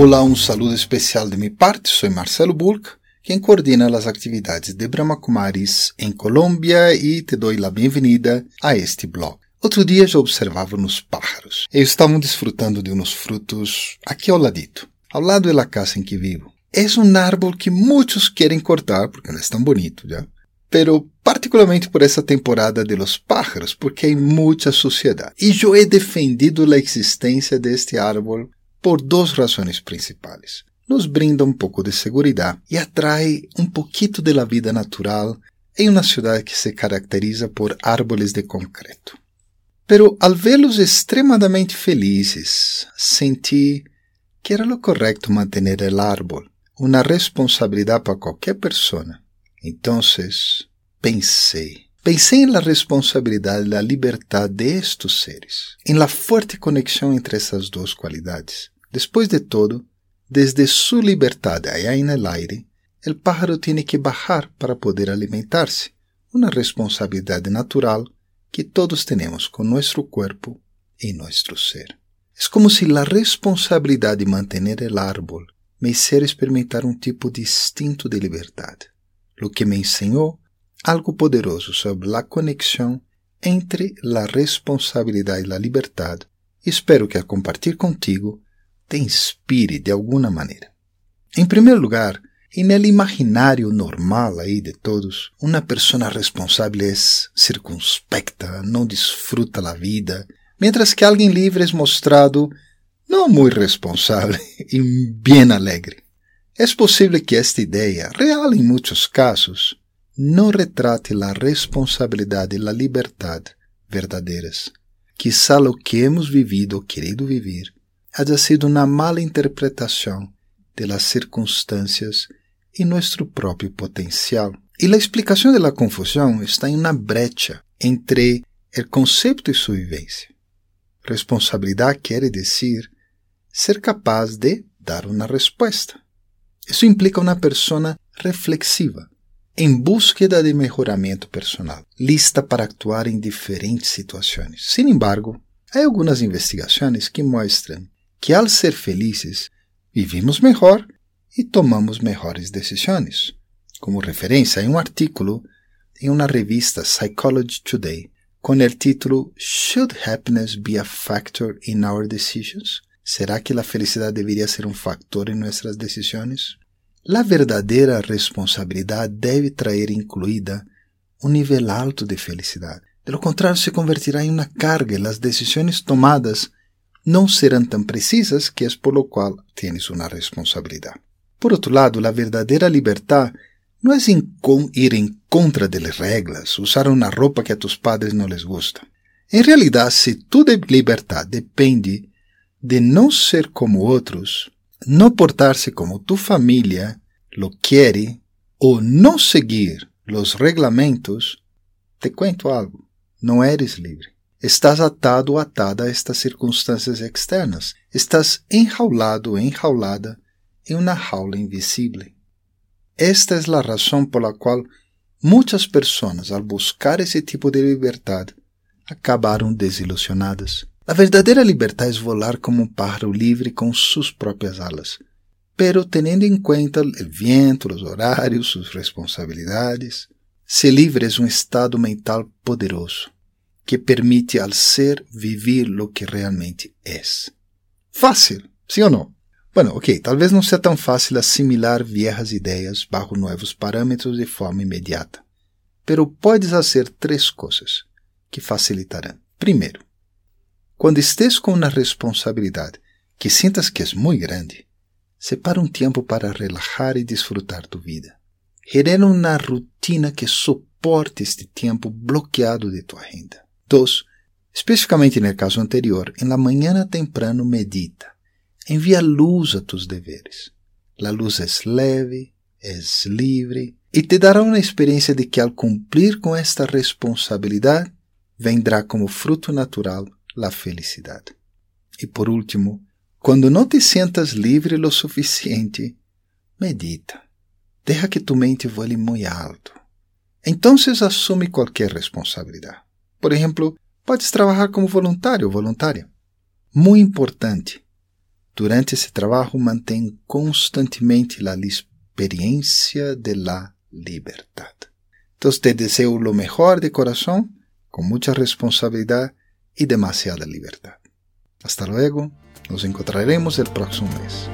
Olá, um saludo especial de minha parte. Sou Marcelo Bulk, quem coordena as atividades de Brahma Kumaris em Colômbia e te dou a bem-vinda a este blog. Outro dia já observava nos pájaros. Eles estavam desfrutando de uns frutos aqui ao ladito, ao lado da casa em que vivo. É um árbol que muitos querem cortar porque não é tão bonito, já. Pero particularmente por essa temporada de los pájaros, porque há muita suciedade. E eu he defendido a existência deste árbol por duas razões principais. Nos brinda um pouco de segurança e atrai um pouquinho da vida natural em uma cidade que se caracteriza por árboles de concreto. Pero al vê-los extremadamente felizes, senti que era lo correto manter o árbol, uma responsabilidade para qualquer pessoa. Então, pensei, pensei na responsabilidade da liberdade de estes seres, em la forte conexão entre essas duas qualidades. Depois de todo, desde sua liberdade allá en el aire, el pájaro tiene que bajar para poder alimentar-se, uma responsabilidade natural que todos temos com nosso corpo e nosso ser. É como se a responsabilidade de manter o árbol me hiciera experimentar um tipo distinto de liberdade, o que me algo poderoso sobre a conexão entre a responsabilidade e a liberdade. Espero que ao compartilhar contigo te inspire de alguma maneira. Em primeiro lugar, en el imaginário normal aí de todos, uma pessoa responsável é circunspecta, não disfruta a vida, mientras que alguém livre é mostrado não muito responsável e bem alegre. É possível que esta ideia, real em muitos casos, não retrate a responsabilidade e a liberdade verdadeiras. Quizá o que hemos vivido ou querido viver haya sido uma mala interpretação de circunstâncias e nosso próprio potencial. E a explicação de la confusão está em uma brecha entre o conceito e sua vivência. Responsabilidade quer dizer ser capaz de dar uma resposta. Isso implica uma pessoa reflexiva, em búsqueda de melhoramento personal, lista para actuar em diferentes situações. Sin embargo, há algumas investigações que mostram que ao ser felizes, vivimos melhor e tomamos melhores decisões. Como referência, em um artículo em uma revista Psychology Today com o título Should Happiness be a Factor in Our Decisions? Será que a felicidade deveria ser um factor em nossas decisões? A verdadeira responsabilidade deve trazer incluída um nível alto de felicidade. De lo contrário, se convertirá em uma carga e as decisões tomadas não serão tão precisas que é por lo qual tienes uma responsabilidade. Por outro lado, a verdadeira liberdade não é ir em contra das regras, usar uma roupa que a tus padres não les gusta. Em realidade, se tu de liberdade depende de não ser como outros, não portar-se como tu família lo quiere ou não seguir os regulamentos, te cuento algo, não eres livre. Estás atado ou atada a estas circunstâncias externas. Estás enjaulado ou enjaulada em uma jaula invisível. Esta é a razão pela qual muitas pessoas, ao buscar esse tipo de liberdade, acabaram desilusionadas. A verdadeira liberdade é voar como um pájaro livre com suas próprias alas, pero tendo em conta o vento, os horários, suas responsabilidades. Ser livre é um estado mental poderoso que permite al ser vivir lo que realmente é. Fácil, sim ou não? Bueno, ok, talvez não seja tão fácil assimilar viejas ideias bajo novos parâmetros de forma imediata, pero podes fazer três coisas que facilitarão. Primeiro, quando estés com uma responsabilidade que sintas que é muito grande, separa um tempo para relajar e disfrutar tu vida. Genera uma rotina que suporte este tempo bloqueado de tua agenda. 2. Especificamente no caso anterior, em la mañana temprano medita. Envia luz a tus deveres. La luz é leve, é livre e te dará uma experiência de que ao cumprir com esta responsabilidade, vendrá como fruto natural a felicidade. E por último, quando não te sientas livre lo suficiente, medita. Deja que tu mente voe muito alto. Então assume qualquer responsabilidade. Por exemplo, podes trabalhar como voluntário ou voluntária. Muito importante. Durante esse trabalho, mantém constantemente a experiência de la libertad. Então, te desejo o melhor de coração, com muita responsabilidade e demasiada liberdade. Hasta luego, nos encontraremos el próximo mês.